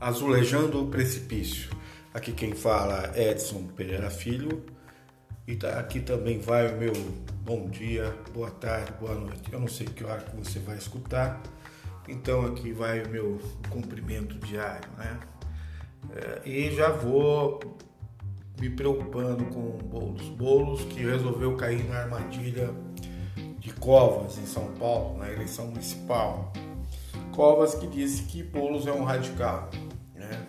Azulejando o Precipício. Aqui quem fala é Edson Pereira Filho. E tá, aqui também vai o meu bom dia, boa tarde, boa noite. Eu não sei que hora que você vai escutar, então aqui vai o meu cumprimento diário, né? É, e já vou me preocupando com bolos. Bolos que resolveu cair na armadilha de Covas, em São Paulo, na eleição municipal. Covas que disse que Bolos é um radical, né?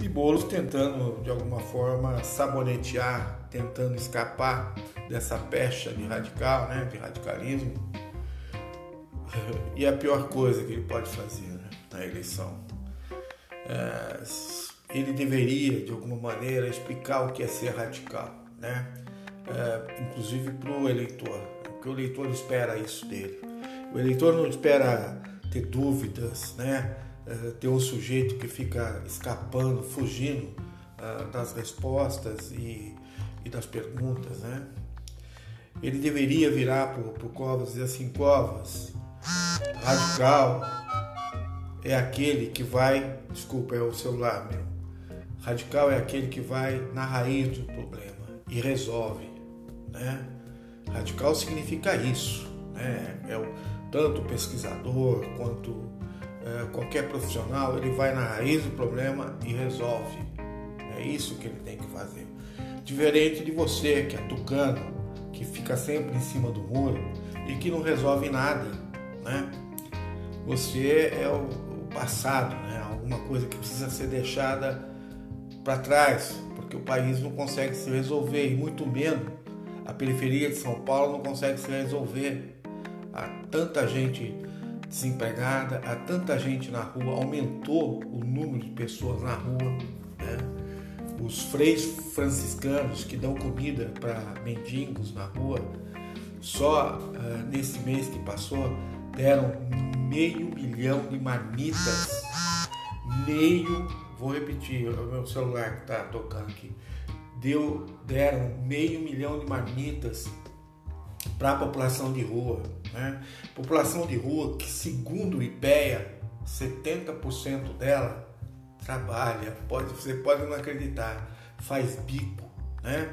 E Bolos tentando, de alguma forma, sabonetear, tentando escapar dessa pecha de radical, né? De radicalismo. E a pior coisa que ele pode fazer né? na eleição. É, ele deveria, de alguma maneira, explicar o que é ser radical, né? É, inclusive para o eleitor, porque o eleitor espera isso dele. O eleitor não espera ter dúvidas, né? É, ter um sujeito que fica escapando, fugindo é, das respostas e, e, das perguntas, né? Ele deveria virar para o Covas e dizer assim, Covas, radical é aquele que vai, desculpa, é o celular meu, Radical é aquele que vai na raiz do problema e resolve. Né? Radical significa isso. Né? É o, tanto o pesquisador quanto qualquer profissional, ele vai na raiz do problema e resolve. É isso que ele tem que fazer. Diferente de você que é tucano, que fica sempre em cima do muro e que não resolve nada. Né? Você é o, o passado, né? alguma coisa que precisa ser deixada para trás, porque o país não consegue se resolver, e muito menos a periferia de São Paulo não consegue se resolver. Há tanta gente desempregada, há tanta gente na rua, aumentou o número de pessoas na rua. Né? Os freis franciscanos que dão comida para mendigos na rua, só uh, nesse mês que passou deram meio milhão de marmitas. Meio Vou repetir, o meu celular que está tocando aqui. Deu, deram meio milhão de marmitas para a população de rua. Né? População de rua que, segundo o IPEA, 70% dela trabalha, pode, você pode não acreditar, faz bico, né?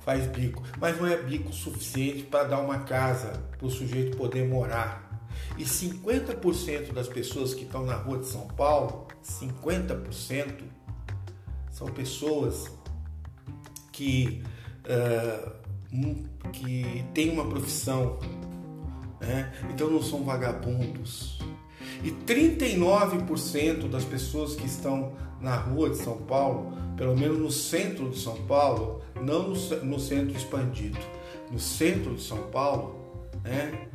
Faz bico, mas não é bico suficiente para dar uma casa para o sujeito poder morar. E 50% das pessoas que estão na rua de São Paulo, 50% são pessoas que, uh, que têm uma profissão, né? então não são vagabundos. E 39% das pessoas que estão na rua de São Paulo, pelo menos no centro de São Paulo, não no, no centro expandido, no centro de São Paulo, né?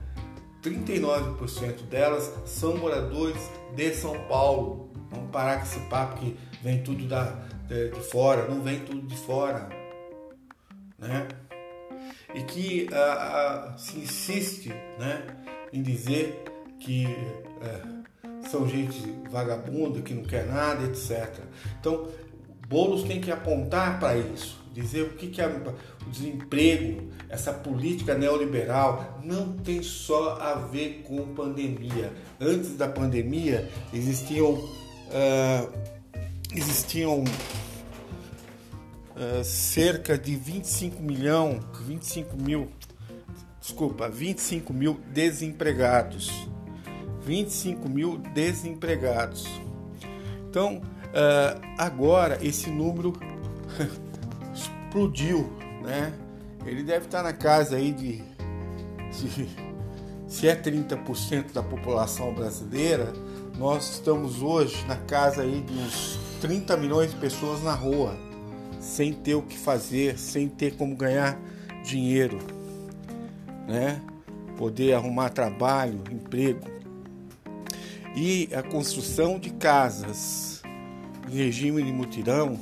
39% delas são moradores de São Paulo. Vamos parar com esse papo que vem tudo da, de, de fora, não vem tudo de fora. Né? E que ah, ah, se insiste né, em dizer que é, são gente vagabunda, que não quer nada, etc. Então, Boulos tem que apontar para isso, dizer o que, que é o desemprego, essa política neoliberal não tem só a ver com pandemia. Antes da pandemia existiam uh, existiam uh, cerca de 25 milhão, 25 mil, desculpa, 25 mil desempregados. 25 mil desempregados. Então, Uh, agora esse número explodiu, né? Ele deve estar na casa aí de, de se é 30% da população brasileira, nós estamos hoje na casa aí de uns 30 milhões de pessoas na rua, sem ter o que fazer, sem ter como ganhar dinheiro, né? Poder arrumar trabalho, emprego. E a construção de casas regime de mutirão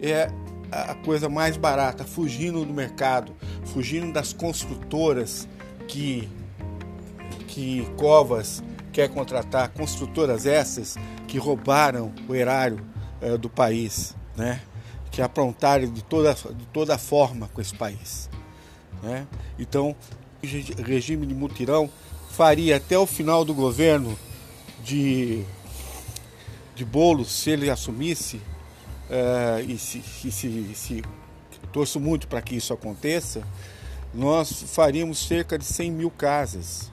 é a coisa mais barata, fugindo do mercado, fugindo das construtoras que, que Covas quer contratar, construtoras essas que roubaram o erário é, do país, né? Que aprontaram de toda, de toda forma com esse país. Né? Então, o regime de mutirão faria até o final do governo de de Boulos, se ele assumisse, uh, e se, se, se, se torço muito para que isso aconteça, nós faríamos cerca de 100 mil casas.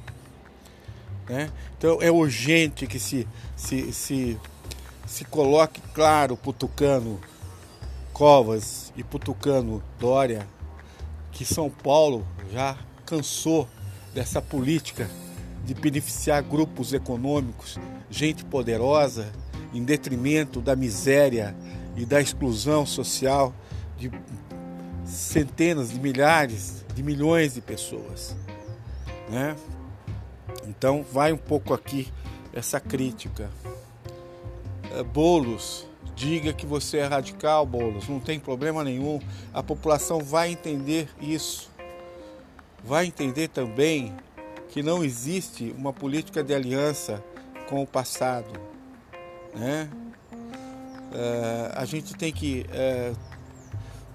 Né? Então é urgente que se, se, se, se coloque claro para o Tucano Covas e para o Tucano Dória que São Paulo já cansou dessa política de beneficiar grupos econômicos, gente poderosa, em detrimento da miséria e da exclusão social de centenas de milhares de milhões de pessoas, né? Então vai um pouco aqui essa crítica. É, Bolos, diga que você é radical, Bolos, não tem problema nenhum. A população vai entender isso. Vai entender também que não existe uma política de aliança com o passado, né? É, a gente tem que é,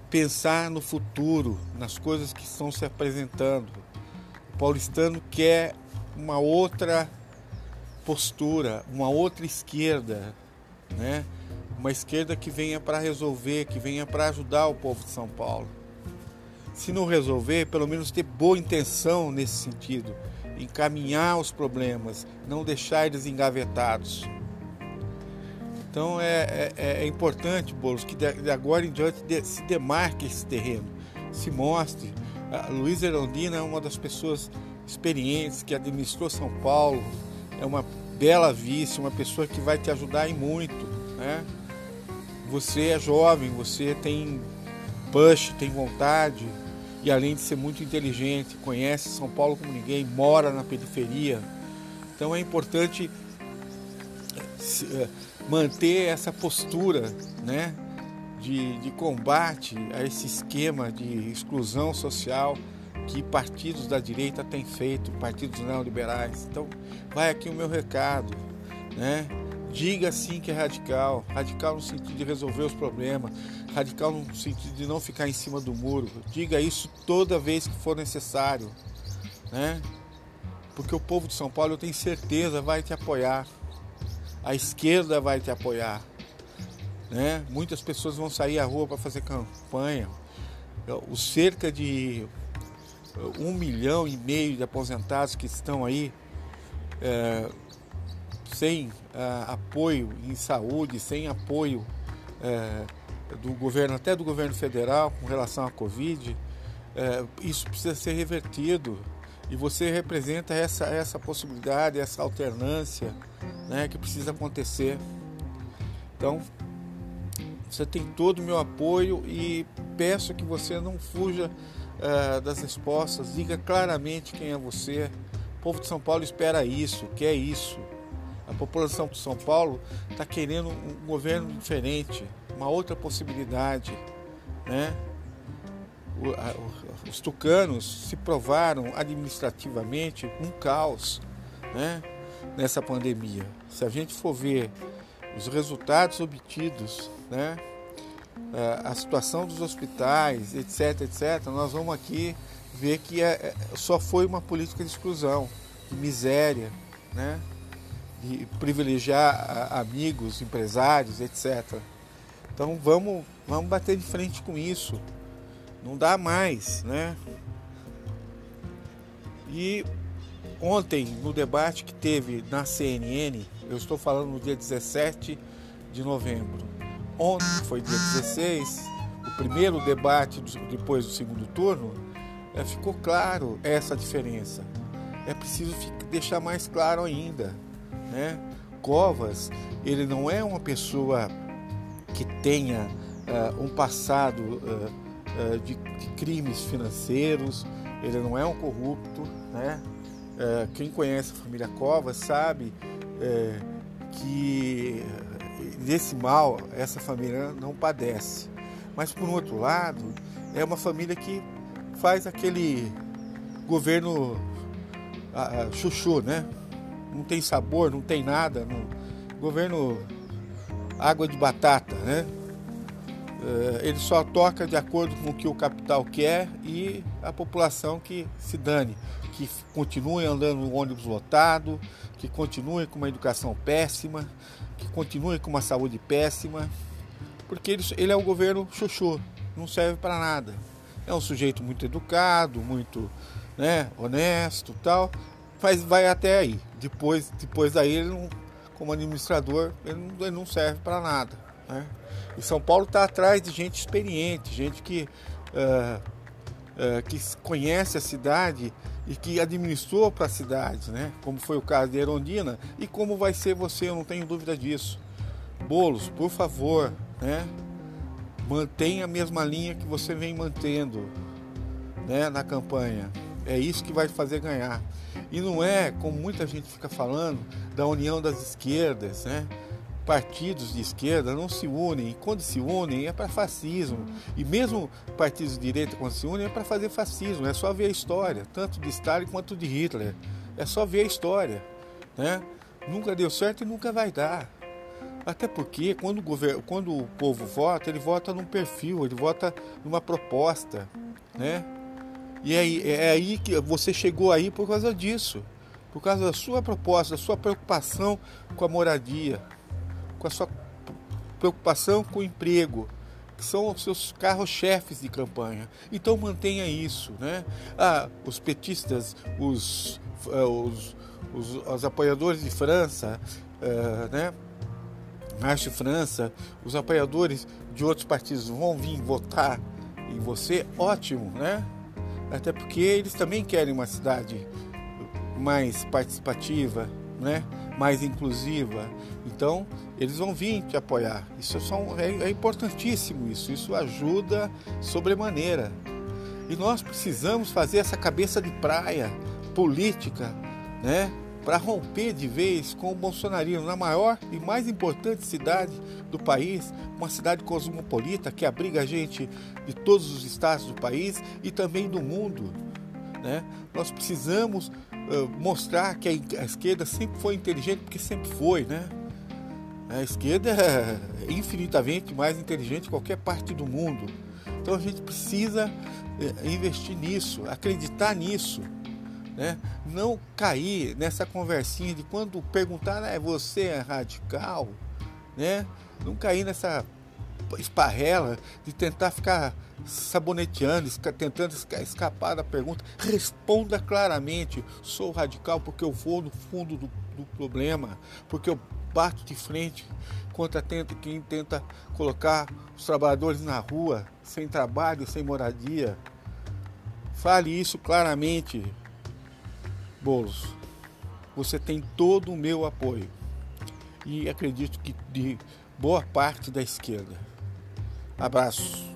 pensar no futuro, nas coisas que estão se apresentando. O paulistano quer uma outra postura, uma outra esquerda, né? Uma esquerda que venha para resolver, que venha para ajudar o povo de São Paulo. Se não resolver, pelo menos ter boa intenção nesse sentido, encaminhar os problemas, não deixar eles engavetados. Então é, é, é importante, Bolos, que de agora em diante se demarque esse terreno, se mostre. A Luísa Erondina é uma das pessoas experientes que administrou São Paulo, é uma bela vice, uma pessoa que vai te ajudar em muito. Né? Você é jovem, você tem push, tem vontade e além de ser muito inteligente, conhece São Paulo como ninguém, mora na periferia. Então é importante eh, manter essa postura né, de, de combate a esse esquema de exclusão social que partidos da direita têm feito, partidos neoliberais. Então, vai aqui o meu recado, né? Diga sim que é radical, radical no sentido de resolver os problemas, radical no sentido de não ficar em cima do muro. Diga isso toda vez que for necessário, né? Porque o povo de São Paulo, eu tenho certeza, vai te apoiar a esquerda vai te apoiar. Né? Muitas pessoas vão sair à rua para fazer campanha. O cerca de um milhão e meio de aposentados que estão aí é, sem é, apoio em saúde, sem apoio é, do governo, até do governo federal com relação à Covid, é, isso precisa ser revertido. E você representa essa, essa possibilidade, essa alternância né, que precisa acontecer. Então, você tem todo o meu apoio e peço que você não fuja uh, das respostas, diga claramente quem é você. O povo de São Paulo espera isso, quer isso. A população de São Paulo está querendo um governo diferente, uma outra possibilidade, né? os tucanos se provaram administrativamente um caos, né? nessa pandemia. Se a gente for ver os resultados obtidos, né, a situação dos hospitais, etc, etc, nós vamos aqui ver que é, é, só foi uma política de exclusão, de miséria, né, de privilegiar amigos, empresários, etc. Então vamos, vamos bater de frente com isso. Não dá mais, né? E Ontem, no debate que teve na CNN, eu estou falando no dia 17 de novembro. Ontem, foi dia 16, o primeiro debate depois do segundo turno, é, ficou claro essa diferença. É preciso deixar mais claro ainda. Né? Covas, ele não é uma pessoa que tenha uh, um passado uh, uh, de, de crimes financeiros, ele não é um corrupto, né? Quem conhece a família Covas sabe que desse mal essa família não padece. Mas por outro lado, é uma família que faz aquele governo a, a, chuchu, né? Não tem sabor, não tem nada. Não, governo água de batata, né? eh, ele só toca de acordo com o que o capital quer e a população que se dane, que continue andando no ônibus lotado, que continue com uma educação péssima, que continue com uma saúde péssima, porque ele, ele é um governo chuchu, não serve para nada. É um sujeito muito educado, muito né, honesto tal, mas vai até aí. Depois, depois daí, ele não, como administrador, ele não, ele não serve para nada. Né? E São Paulo está atrás de gente experiente, gente que, uh, uh, que conhece a cidade e que administrou para a cidade, né? como foi o caso de Erondina, e como vai ser você, eu não tenho dúvida disso. Bolos, por favor, né? mantenha a mesma linha que você vem mantendo né, na campanha. É isso que vai fazer ganhar. E não é, como muita gente fica falando, da união das esquerdas, né? Partidos de esquerda não se unem, e quando se unem é para fascismo. E mesmo partidos de direita, quando se unem, é para fazer fascismo. É só ver a história, tanto de Stalin quanto de Hitler. É só ver a história. Né? Nunca deu certo e nunca vai dar. Até porque quando o, governo, quando o povo vota, ele vota num perfil, ele vota numa proposta. Né? E é, é aí que você chegou aí por causa disso, por causa da sua proposta, da sua preocupação com a moradia, com a sua preocupação com o emprego, que são os seus carros-chefes de campanha. Então mantenha isso, né? Ah, os petistas, os, eh, os, os, os apoiadores de França, uh, né? Marche França, os apoiadores de outros partidos vão vir votar em você, ótimo, né? Até porque eles também querem uma cidade mais participativa, né? mais inclusiva. Então, eles vão vir te apoiar. Isso é, um, é, é importantíssimo isso. Isso ajuda sobremaneira. E nós precisamos fazer essa cabeça de praia política, né? Para romper de vez com o bolsonarismo na maior e mais importante cidade do país, uma cidade cosmopolita que abriga gente de todos os estados do país e também do mundo. Né? Nós precisamos uh, mostrar que a, esquerda sempre foi inteligente, porque sempre foi. Né? A esquerda é infinitamente mais inteligente que qualquer parte do mundo. Então a gente precisa investir nisso, acreditar nisso né? Não cair nessa conversinha de quando perguntar, ah, você é radical, né? Não cair nessa esparrela de tentar ficar saboneteando, tentando escapar da pergunta. Responda claramente: sou radical porque eu vou no fundo do, do problema, porque eu bato de frente contra quem tenta colocar os trabalhadores na rua, sem trabalho, sem moradia. Fale isso claramente, Bolos, você tem todo o meu apoio e acredito que de boa parte da esquerda. Abraço.